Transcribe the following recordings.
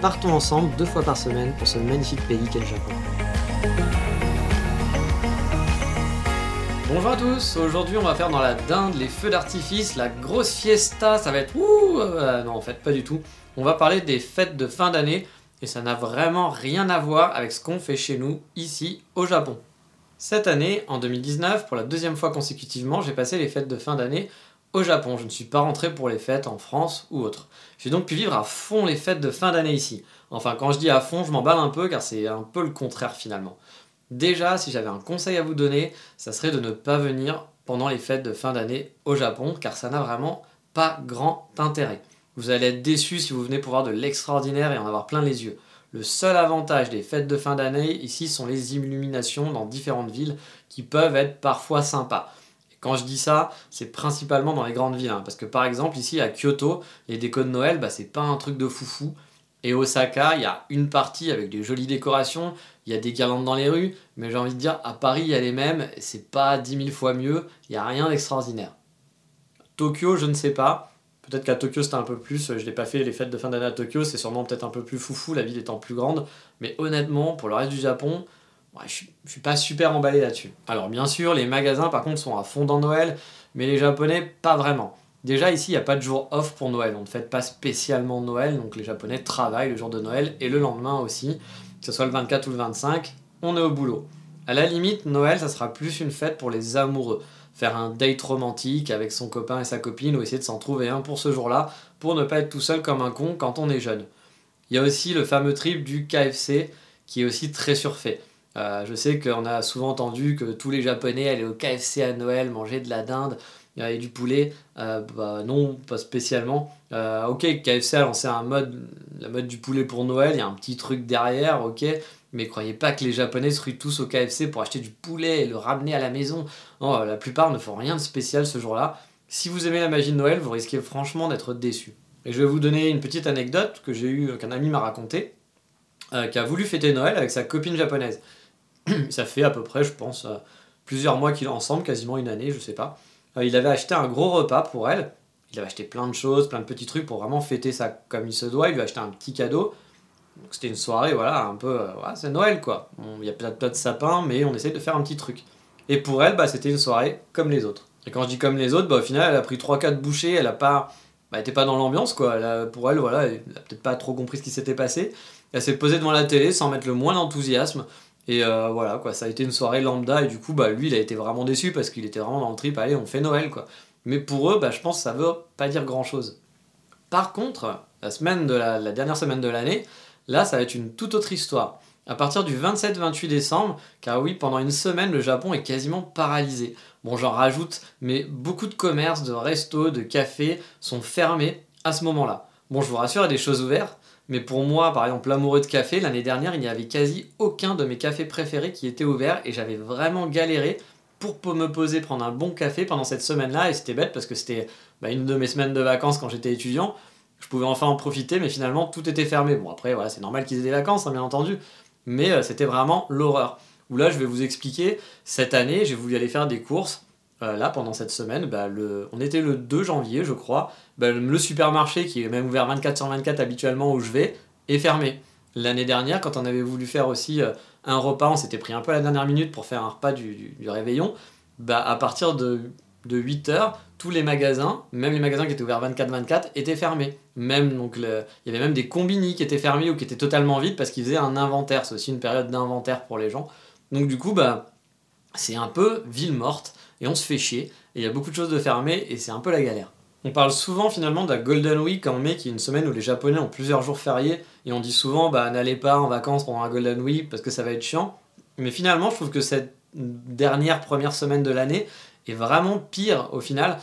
partons ensemble deux fois par semaine pour ce magnifique pays qu'est le Japon. Bonjour à tous, aujourd'hui on va faire dans la dinde les feux d'artifice, la grosse fiesta, ça va être ouh euh, Non en fait pas du tout. On va parler des fêtes de fin d'année et ça n'a vraiment rien à voir avec ce qu'on fait chez nous ici au Japon. Cette année, en 2019, pour la deuxième fois consécutivement, j'ai passé les fêtes de fin d'année au Japon. Je ne suis pas rentré pour les fêtes en France ou autre. J'ai donc pu vivre à fond les fêtes de fin d'année ici. Enfin, quand je dis à fond, je m'emballe un peu car c'est un peu le contraire finalement. Déjà, si j'avais un conseil à vous donner, ça serait de ne pas venir pendant les fêtes de fin d'année au Japon car ça n'a vraiment pas grand intérêt. Vous allez être déçu si vous venez pour voir de l'extraordinaire et en avoir plein les yeux. Le seul avantage des fêtes de fin d'année ici sont les illuminations dans différentes villes qui peuvent être parfois sympas. Quand je dis ça, c'est principalement dans les grandes villes. Hein, parce que par exemple, ici à Kyoto, les décos de Noël, bah, c'est pas un truc de foufou. Et Osaka, il y a une partie avec des jolies décorations, il y a des guirlandes dans les rues, mais j'ai envie de dire, à Paris, il y a les mêmes, c'est pas 10 000 fois mieux, il n'y a rien d'extraordinaire. Tokyo, je ne sais pas. Peut-être qu'à Tokyo c'était un peu plus, je n'ai pas fait les fêtes de fin d'année à Tokyo, c'est sûrement peut-être un peu plus foufou, la ville étant plus grande. Mais honnêtement, pour le reste du Japon, je, je suis pas super emballé là-dessus. Alors bien sûr, les magasins par contre sont à fond dans Noël, mais les Japonais pas vraiment. Déjà ici, il n'y a pas de jour off pour Noël, on ne fête pas spécialement Noël, donc les Japonais travaillent le jour de Noël et le lendemain aussi, que ce soit le 24 ou le 25, on est au boulot. À la limite, Noël, ça sera plus une fête pour les amoureux. Faire un date romantique avec son copain et sa copine ou essayer de s'en trouver un pour ce jour-là, pour ne pas être tout seul comme un con quand on est jeune. Il y a aussi le fameux trip du KFC qui est aussi très surfait. Euh, je sais qu'on a souvent entendu que tous les Japonais allaient au KFC à Noël manger de la dinde euh, et du poulet. Euh, bah, non, pas spécialement. ok, KFC a lancé un mode, la mode du poulet pour Noël, il y a un petit truc derrière, ok. Mais croyez pas que les Japonais se ruent tous au KFC pour acheter du poulet et le ramener à la maison. La plupart ne font rien de spécial ce jour-là. Si vous aimez la magie de Noël, vous risquez franchement d'être déçu. Et je vais vous donner une petite anecdote que j'ai eu, qu'un ami m'a raconté, qui a voulu fêter Noël avec sa copine japonaise. ça fait à peu près, je pense, euh, plusieurs mois qu'ils sont ensemble, quasiment une année, je sais pas. Euh, il avait acheté un gros repas pour elle. Il avait acheté plein de choses, plein de petits trucs pour vraiment fêter ça comme il se doit. Il lui a acheté un petit cadeau. C'était une soirée, voilà, un peu. Euh, c'est Noël quoi. Il y a peut-être pas de sapin, mais on essaie de faire un petit truc. Et pour elle, bah, c'était une soirée comme les autres. Et quand je dis comme les autres, bah, au final, elle a pris 3-4 bouchées, elle a pas. Bah, était pas dans l'ambiance quoi. pour elle, voilà, elle a peut-être pas trop compris ce qui s'était passé. Elle s'est posée devant la télé sans mettre le moins d'enthousiasme. Et euh, voilà, quoi, ça a été une soirée lambda, et du coup, bah, lui, il a été vraiment déçu parce qu'il était vraiment dans le trip, allez, on fait Noël, quoi. Mais pour eux, bah, je pense que ça veut pas dire grand chose. Par contre, la, semaine de la, dernière semaine de l'année, là, ça va être une toute autre histoire. À partir du 27-28 décembre, car oui, pendant une semaine, le Japon est quasiment paralysé. Bon, j'en rajoute, mais beaucoup de commerces, de restos, de cafés sont fermés à ce moment-là. Bon, je vous rassure, il y a des choses ouvertes, mais pour moi, par exemple, l'amoureux de café, l'année dernière, il n'y avait quasi aucun de mes cafés préférés qui était ouvert et j'avais vraiment galéré pour me poser, prendre un bon café pendant cette semaine-là. Et c'était bête parce que c'était bah, une de mes semaines de vacances quand j'étais étudiant. Je pouvais enfin en profiter, mais finalement, tout était fermé. Bon, après, voilà, c'est normal qu'ils aient des vacances, hein, bien entendu. Mais euh, c'était vraiment l'horreur. Où là, je vais vous expliquer, cette année, j'ai voulu aller faire des courses. Euh, là, pendant cette semaine, bah, le... on était le 2 janvier, je crois. Bah, le supermarché, qui est même ouvert 24 sur 24 habituellement où je vais, est fermé. L'année dernière, quand on avait voulu faire aussi euh, un repas, on s'était pris un peu à la dernière minute pour faire un repas du, réveillon. Bah, à partir de, de 8 heures, tous les magasins, même les magasins qui étaient ouverts 24-24, étaient fermés. Même, donc, il y avait même des combini qui étaient fermés ou qui étaient totalement vides parce qu'ils faisaient un inventaire. C'est aussi une période d'inventaire pour les gens. Donc du coup, bah, c'est un peu ville morte et on se fait chier. Et il y a beaucoup de choses de fermées et c'est un peu la galère. On parle souvent finalement de la Golden Week en mai, qui est une semaine où les Japonais ont plusieurs jours fériés, et on dit souvent bah n'allez pas en vacances pendant la Golden Week parce que ça va être chiant. Mais finalement, je trouve que cette dernière première semaine de l'année est vraiment pire au final.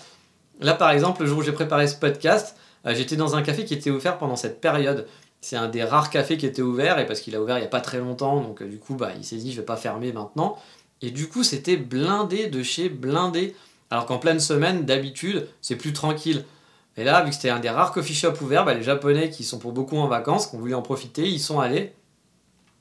Là, par exemple, le jour où j'ai préparé ce podcast, euh, j'étais dans un café qui était ouvert pendant cette période. C'est un des rares cafés qui était ouvert, et parce qu'il a ouvert il n'y a pas très longtemps, donc euh, du coup, bah, il s'est dit je vais pas fermer maintenant. Et du coup, c'était blindé de chez blindé. Alors qu'en pleine semaine, d'habitude, c'est plus tranquille. Et là, vu que c'était un des rares coffee shops ouverts, bah, les Japonais qui sont pour beaucoup en vacances, qui ont voulu en profiter, ils sont allés.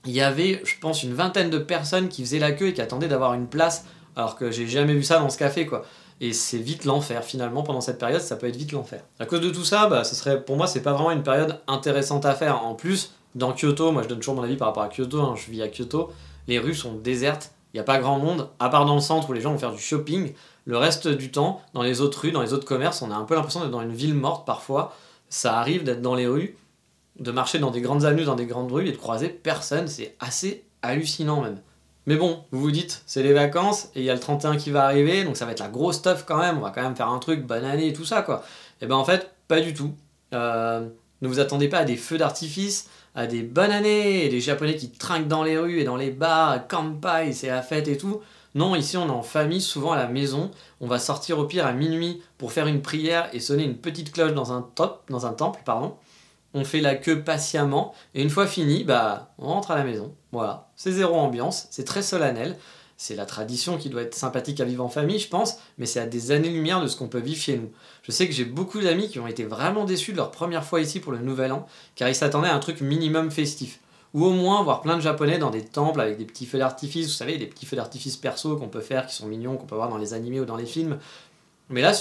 Il y avait, je pense, une vingtaine de personnes qui faisaient la queue et qui attendaient d'avoir une place, alors que j'ai jamais vu ça dans ce café, quoi. Et c'est vite l'enfer, finalement, pendant cette période, ça peut être vite l'enfer. À cause de tout ça, bah, ce serait, pour moi, c'est pas vraiment une période intéressante à faire. En plus, dans Kyoto, moi je donne toujours mon avis par rapport à Kyoto, hein, je vis à Kyoto, les rues sont désertes, il n'y a pas grand monde, à part dans le centre où les gens vont faire du shopping. Le reste du temps, dans les autres rues, dans les autres commerces, on a un peu l'impression d'être dans une ville morte parfois. Ça arrive d'être dans les rues, de marcher dans des grandes avenues, dans des grandes rues et de croiser personne. C'est assez hallucinant même. Mais bon, vous vous dites, c'est les vacances et il y a le 31 qui va arriver, donc ça va être la grosse stuff quand même. On va quand même faire un truc, bonne année et tout ça quoi. Et ben en fait, pas du tout. Euh, ne vous attendez pas à des feux d'artifice, à des bonnes années, des japonais qui trinquent dans les rues et dans les bars, kampai, c'est la fête et tout. Non, ici on est en famille, souvent à la maison. On va sortir au pire à minuit pour faire une prière et sonner une petite cloche dans un, dans un temple. pardon. On fait la queue patiemment et une fois fini, bah, on rentre à la maison. Voilà, c'est zéro ambiance, c'est très solennel. C'est la tradition qui doit être sympathique à vivre en famille, je pense, mais c'est à des années-lumière de ce qu'on peut vivre chez nous. Je sais que j'ai beaucoup d'amis qui ont été vraiment déçus de leur première fois ici pour le Nouvel An, car ils s'attendaient à un truc minimum festif ou au moins voir plein de japonais dans des temples avec des petits feux d'artifice, vous savez, des petits feux d'artifice perso qu'on peut faire, qui sont mignons, qu'on peut voir dans les animés ou dans les films. Mais là,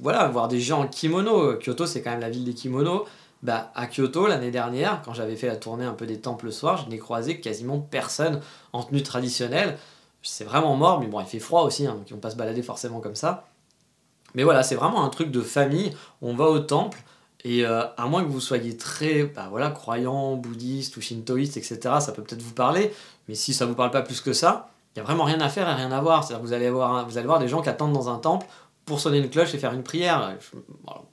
voilà, voir des gens en kimono, Kyoto c'est quand même la ville des kimonos, bah, à Kyoto l'année dernière, quand j'avais fait la tournée un peu des temples le soir, je n'ai croisé quasiment personne en tenue traditionnelle. C'est vraiment mort, mais bon, il fait froid aussi, hein, donc ils vont pas se balader forcément comme ça. Mais voilà, c'est vraiment un truc de famille. On va au temple, et euh, à moins que vous soyez très bah voilà, croyant, bouddhiste ou shintoïste, etc., ça peut peut-être vous parler, mais si ça vous parle pas plus que ça, il n'y a vraiment rien à faire et rien à voir. C'est-à-dire que vous allez, voir, vous allez voir des gens qui attendent dans un temple pour sonner une cloche et faire une prière.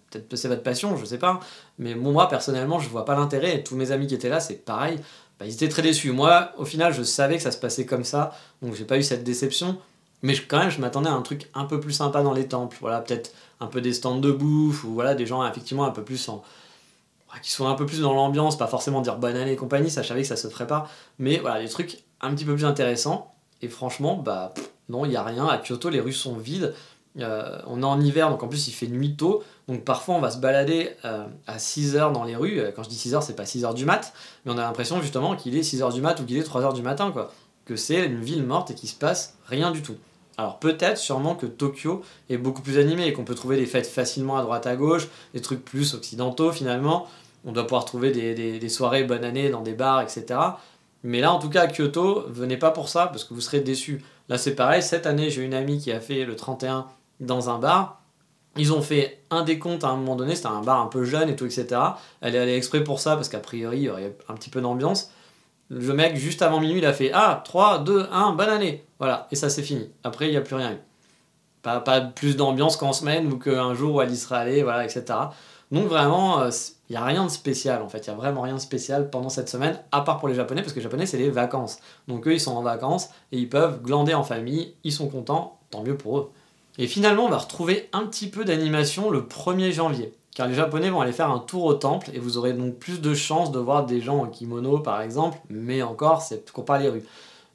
peut-être que c'est votre passion, je sais pas, mais moi personnellement, je vois pas l'intérêt, et tous mes amis qui étaient là, c'est pareil, bah, ils étaient très déçus. Moi, au final, je savais que ça se passait comme ça, donc j'ai pas eu cette déception, mais quand même, je m'attendais à un truc un peu plus sympa dans les temples. Voilà, peut-être un peu des stands de bouffe, ou voilà, des gens effectivement un peu plus en. qui sont un peu plus dans l'ambiance, pas forcément dire bonne année et compagnie, ça je que ça se ferait pas. Mais voilà, des trucs un petit peu plus intéressants. Et franchement, bah non, il n'y a rien. À Kyoto, les rues sont vides. Euh, on est en hiver, donc en plus il fait nuit tôt. Donc parfois on va se balader euh, à 6h dans les rues. Euh, quand je dis 6h, c'est pas 6h du mat, mais on a l'impression justement qu'il est 6h du mat ou qu'il est 3h du matin, quoi. Que c'est une ville morte et qu'il se passe rien du tout. Alors peut-être sûrement que Tokyo est beaucoup plus animé et qu'on peut trouver des fêtes facilement à droite à gauche, des trucs plus occidentaux finalement. On doit pouvoir trouver des, soirées bonne année dans des bars, etc. Mais là en tout cas à Kyoto, venez pas pour ça parce que vous serez déçus. Là c'est pareil, cette année j'ai une amie qui a fait le 31 dans un bar. Ils ont fait un décompte à un moment donné, c'était un bar un peu jeune et tout, etc. Elle est allée exprès pour ça parce qu'a priori il y aurait un petit peu d'ambiance. Le mec, juste avant minuit, il a fait Ah, 3, 2, 1, bonne année Voilà, et ça c'est fini. Après, il n'y a plus rien pas plus d'ambiance qu'en semaine ou qu'un jour où elle y sera allée, voilà, etc. Donc vraiment, euh, il n'y a rien de spécial en fait. Il n'y a vraiment rien de spécial pendant cette semaine, à part pour les Japonais, parce que les Japonais, c'est les vacances. Donc eux, ils sont en vacances et ils peuvent glander en famille, ils sont contents, tant mieux pour eux. Et finalement, on va retrouver un petit peu d'animation le 1er janvier car les Japonais vont aller faire un tour au temple et vous aurez donc plus de chances de voir des gens en kimono par exemple, mais encore, c'est qu'on pas les rues.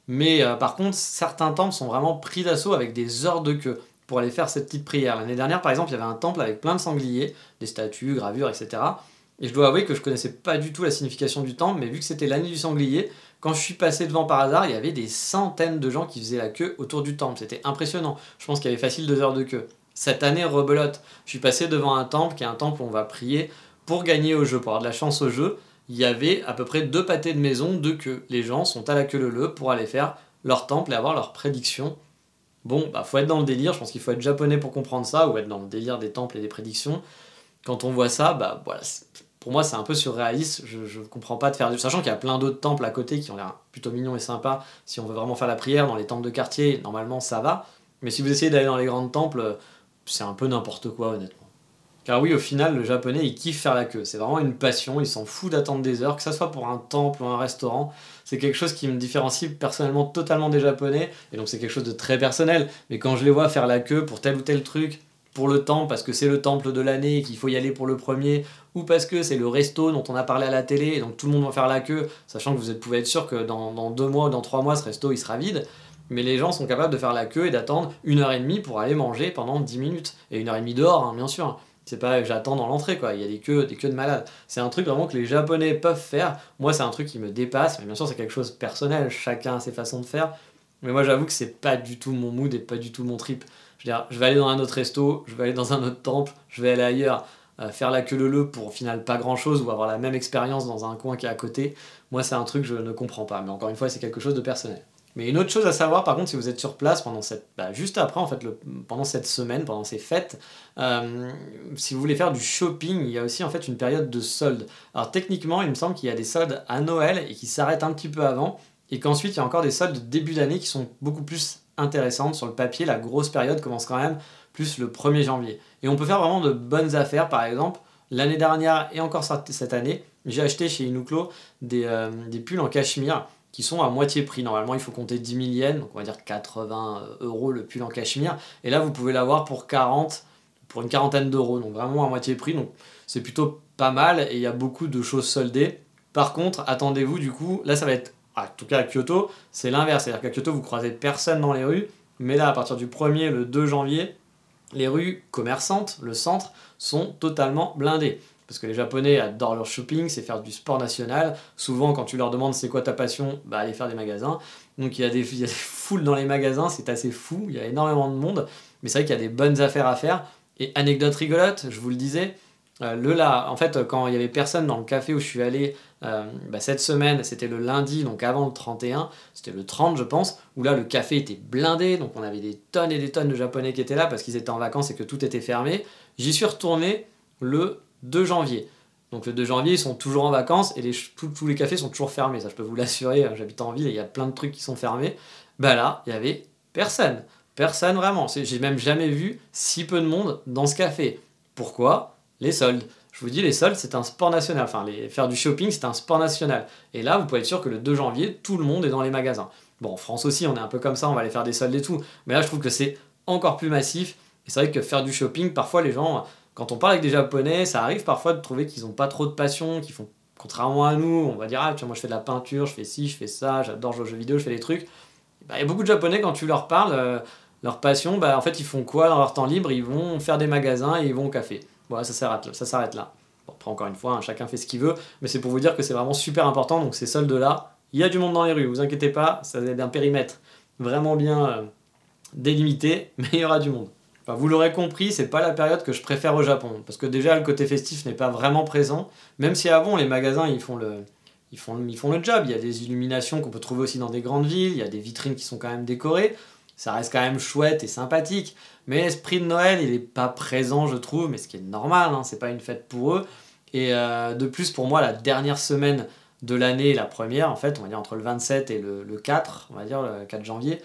Mais euh, par contre, certains temples sont vraiment pris d'assaut avec des heures de queue pour aller faire cette petite prière. L'année dernière, par exemple, il y avait un temple avec plein de sangliers, des statues, gravures, etc. Et je dois avouer que je connaissais pas du tout la signification du temple, mais vu que c'était l'année du sanglier, quand je suis passé devant par hasard, il y avait des centaines de gens qui faisaient la queue autour du temple. C'était impressionnant. Je pense qu'il y avait facile deux heures de queue cette année rebelote. Je suis passé devant un temple qui est un temple où on va prier pour gagner au jeu, pour avoir de la chance au jeu. Il y avait à peu près deux pâtés de maison, deux queues. Les gens sont à la queue leu pour aller faire leur temple et avoir leurs prédictions. Bon, bah faut être dans le délire, je pense qu'il faut être japonais pour comprendre ça, ou être dans le délire des temples et des prédictions. Quand on voit ça, bah voilà, pour moi, c'est un peu surréaliste. Je, je comprends pas de faire du. Sachant qu'il y a plein d'autres temples à côté qui ont l'air plutôt mignons et sympas. Si on veut vraiment faire la prière dans les temples de quartier, normalement ça va. Mais si vous essayez d'aller dans les grands temples, c'est un peu n'importe quoi, honnêtement. Car oui, au final, le japonais, il kiffe faire la queue. C'est vraiment une passion, il s'en fout d'attendre des heures, que ce soit pour un temple ou un restaurant. C'est quelque chose qui me différencie personnellement totalement des japonais, et donc c'est quelque chose de très personnel. Mais quand je les vois faire la queue pour tel ou tel truc, pour le temple, parce que c'est le temple de l'année et qu'il faut y aller pour le premier, ou parce que c'est le resto dont on a parlé à la télé, et donc tout le monde va faire la queue, sachant que vous pouvez être sûr que dans, deux mois ou dans trois mois, ce resto, il sera vide mais les gens sont capables de faire la queue et d'attendre une heure et demie pour aller manger pendant 10 minutes. Et une heure et demie dehors, hein, bien sûr. C'est pas j'attends dans l'entrée, quoi. Il y a des queues, des queues de malades. C'est un truc vraiment que les Japonais peuvent faire. Moi, c'est un truc qui me dépasse, mais bien sûr, c'est quelque chose de personnel. Chacun a ses façons de faire. Mais moi, j'avoue que c'est pas du tout mon mood et pas du tout mon trip. Je veux dire, je vais aller dans un autre resto, je vais aller dans un autre temple, je vais aller ailleurs, euh, faire la queue le le pour au final pas grand chose ou avoir la même expérience dans un coin qui est à côté. Moi, c'est un truc que je ne comprends pas. Mais encore une fois, c'est quelque chose de personnel. Mais une autre chose à savoir, par contre, si vous êtes sur place pendant cette, bah, juste après, en fait, le, pendant cette semaine, pendant ces fêtes, euh, si vous voulez faire du shopping, il y a aussi en fait une période de solde. Alors techniquement, il me semble qu'il y a des soldes à Noël et qui s'arrêtent un petit peu avant, et qu'ensuite il y a encore des soldes de début d'année qui sont beaucoup plus intéressantes sur le papier. La grosse période commence quand même plus le 1er janvier. Et on peut faire vraiment de bonnes affaires, par exemple. L'année dernière et encore cette année, j'ai acheté chez Inuklo des, euh, des pulls en cachemire qui sont à moitié prix. Normalement, il faut compter 10 000 yens, donc on va dire 80 euros le pull en cachemire. Et là, vous pouvez l'avoir pour 40, pour une quarantaine d'euros, donc vraiment à moitié prix. Donc c'est plutôt pas mal et il y a beaucoup de choses soldées. Par contre, attendez-vous du coup, là ça va être, en tout cas à Kyoto, c'est l'inverse. C'est-à-dire qu'à Kyoto, vous croisez personne dans les rues. Mais là, à partir du 1er, le 2 janvier, les rues commerçantes, le centre, sont totalement blindées. Parce que les Japonais adorent leur shopping, c'est faire du sport national. Souvent, quand tu leur demandes c'est quoi ta passion, bah aller faire des magasins. Donc il y, a des, foules dans les magasins, c'est assez fou, il y a énormément de monde. Mais c'est vrai qu'il y a des bonnes affaires à faire. Et anecdote rigolote, je vous le disais, euh, le là, en fait, quand il y avait personne dans le café où je suis allé euh, bah, cette semaine, c'était le lundi, donc avant le 31, c'était le 30 je pense, où là le café était blindé, donc on avait des tonnes et des tonnes de japonais qui étaient là parce qu'ils étaient en vacances et que tout était fermé. J'y suis retourné le 2 janvier. Donc le 2 janvier, ils sont toujours en vacances et tous, les cafés sont toujours fermés. Ça, je peux vous l'assurer, euh, j'habite en ville et il y a plein de trucs qui sont fermés. Bah là, il y avait personne. Personne vraiment. J'ai même jamais vu si peu de monde dans ce café. Pourquoi? Les soldes. Je vous dis, les soldes, c'est un sport national. Enfin, faire du shopping, c'est un sport national. Et là, vous pouvez être sûr que le 2 janvier, tout le monde est dans les magasins. Bon, en France aussi, on est un peu comme ça, on va aller faire des soldes et tout. Mais là, je trouve que c'est encore plus massif. Et c'est vrai que faire du shopping, parfois, les gens, quand on parle avec des Japonais, ça arrive parfois de trouver qu'ils n'ont pas trop de passion, qu'ils font, contrairement à nous, on va dire, ah, tu vois, moi je fais de la peinture, je fais ci, je fais ça, j'adore jouer aux jeux vidéo, je fais des trucs. Bah, il y a beaucoup de Japonais, quand tu leur parles, euh, leur passion, bah, en fait, ils font quoi dans leur temps libre? Ils vont faire des magasins et ils vont au café. Voilà, ça s'arrête, ça s'arrête là. Bon, après, encore une fois, hein, chacun fait ce qu'il veut, mais c'est pour vous dire que c'est vraiment super important. Donc, ces soldes-là, il y a du monde dans les rues, vous inquiétez pas, ça va être un périmètre vraiment bien euh, délimité, mais il y aura du monde vous l'aurez compris, c'est pas la période que je préfère au Japon. Parce que déjà, le côté festif n'est pas vraiment présent. Même si avant, les magasins, ils font le, ils font, ils font le job. Il y a des illuminations qu'on peut trouver aussi dans des grandes villes. Il y a des vitrines qui sont quand même décorées. Ça reste quand même chouette et sympathique. Mais l'esprit de Noël, il n'est pas présent, je trouve. Mais ce qui est normal, hein, c'est pas une fête pour eux. Et euh, de plus, pour moi, la dernière semaine de l'année, la première, en fait, on va dire entre le 27 et le, le 4, on va dire le 4 janvier,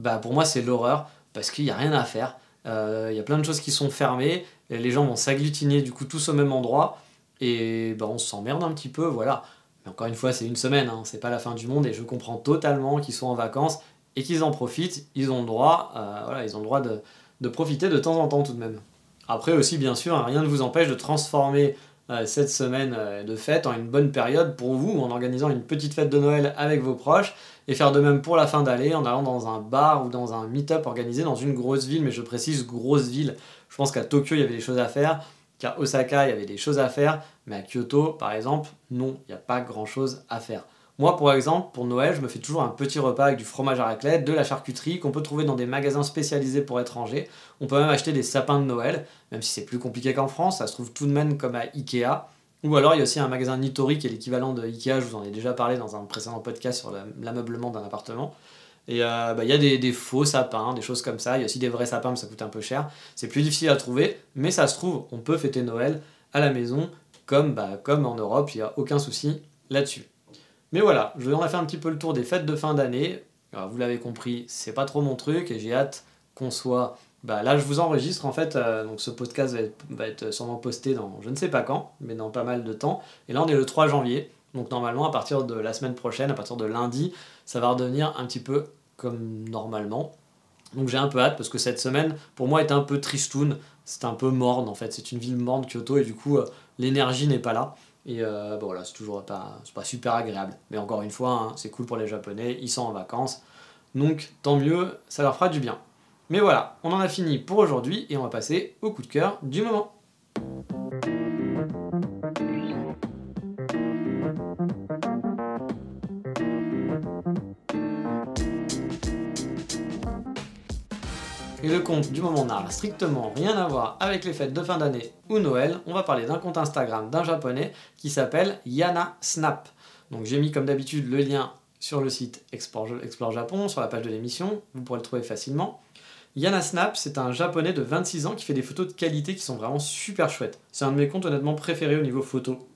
bah pour moi, c'est l'horreur. Parce qu'il n'y a rien à faire il euh, y a plein de choses qui sont fermées, les gens vont s'agglutiner du coup tous au même endroit, et ben, on s'emmerde un petit peu, voilà. Mais encore une fois, c'est une semaine, hein, c'est pas la fin du monde, et je comprends totalement qu'ils soient en vacances et qu'ils en profitent, ils ont le droit, euh, de, profiter de temps en temps tout de même. Après aussi, bien sûr, rien ne vous empêche de transformer euh, cette semaine de fête en une bonne période pour vous, en organisant une petite fête de Noël avec vos proches, et faire de même pour la fin d'année en allant dans un bar ou dans un meet-up organisé dans une grosse ville, mais je précise grosse ville. Je pense qu'à Tokyo, il y avait des choses à faire, qu'à Osaka, il y avait des choses à faire, mais à Kyoto, par exemple, non, il n'y a pas grand-chose à faire. Moi, pour exemple, pour Noël, je me fais toujours un petit repas avec du fromage à raclette, de la charcuterie qu'on peut trouver dans des magasins spécialisés pour étrangers. On peut même acheter des sapins de Noël, même si c'est plus compliqué qu'en France, ça se trouve tout de même comme à Ikea. Ou alors il y a aussi un magasin Nitori qui est l'équivalent de Ikea, je vous en ai déjà parlé dans un précédent podcast sur l'ameublement d'un appartement. Et euh, bah, il y a des, faux sapins, des choses comme ça. Il y a aussi des vrais sapins, mais ça coûte un peu cher. C'est plus difficile à trouver, mais ça se trouve, on peut fêter Noël à la maison comme, bah, comme en Europe, il n'y a aucun souci là-dessus. Mais voilà, je a fait un petit peu le tour des fêtes de fin d'année. Vous l'avez compris, c'est pas trop mon truc et j'ai hâte qu'on soit. Bah, là, je vous enregistre en fait, euh, donc ce podcast va être, va être, sûrement posté dans je ne sais pas quand, mais dans pas mal de temps. Et là, on est le 3 janvier, donc normalement, à partir de la semaine prochaine, à partir de lundi, ça va redevenir un petit peu comme normalement. Donc j'ai un peu hâte parce que cette semaine, pour moi, est un peu tristoun. C'est un peu morne en fait. C'est une ville morne, Kyoto, et du coup, euh, l'énergie n'est pas là. Et euh, bon, voilà, c'est toujours pas, pas super agréable. Mais encore une fois, hein, c'est cool pour les Japonais, ils sont en vacances. Donc tant mieux, ça leur fera du bien. Mais voilà, on en a fini pour aujourd'hui et on va passer au coup de cœur du moment. Compte du moment n'a strictement rien à voir avec les fêtes de fin d'année ou Noël. On va parler d'un compte Instagram d'un japonais qui s'appelle Yana Snap. Donc j'ai mis comme d'habitude le lien sur le site Explore, Japon, sur la page de l'émission, vous pourrez le trouver facilement. Yana Snap, c'est un japonais de 26 ans qui fait des photos de qualité qui sont vraiment super chouettes. C'est un de mes comptes honnêtement préférés au niveau photo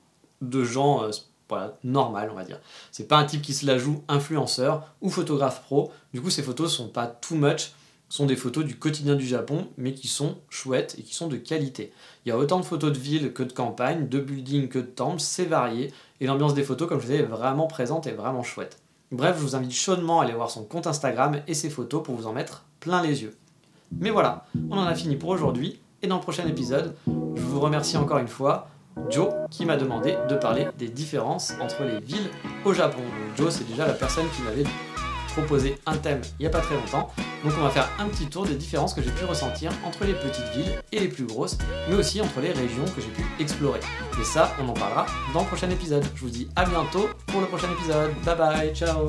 de gens euh, voilà, normal, on va dire. C'est pas un type qui se la joue influenceur ou photographe pro. Du coup, ces photos sont pas too much sont des photos du quotidien du Japon, mais qui sont chouettes et qui sont de qualité. Il y a autant de photos de villes que de campagnes, de buildings que de temples, c'est varié, et l'ambiance des photos, comme je disais, est vraiment présente et vraiment chouette. Bref, je vous invite chaudement à aller voir son compte Instagram et ses photos pour vous en mettre plein les yeux. Mais voilà, on en a fini pour aujourd'hui, et dans le prochain épisode, je vous remercie encore une fois Joe qui m'a demandé de parler des différences entre les villes au Japon. Joe, c'est déjà la personne qui m'avait proposé un thème il n'y a pas très longtemps. Donc on va faire un petit tour des différences que j'ai pu ressentir entre les petites villes et les plus grosses, mais aussi entre les régions que j'ai pu explorer. Et ça, on en parlera dans le prochain épisode. Je vous dis à bientôt pour le prochain épisode. Bye bye, ciao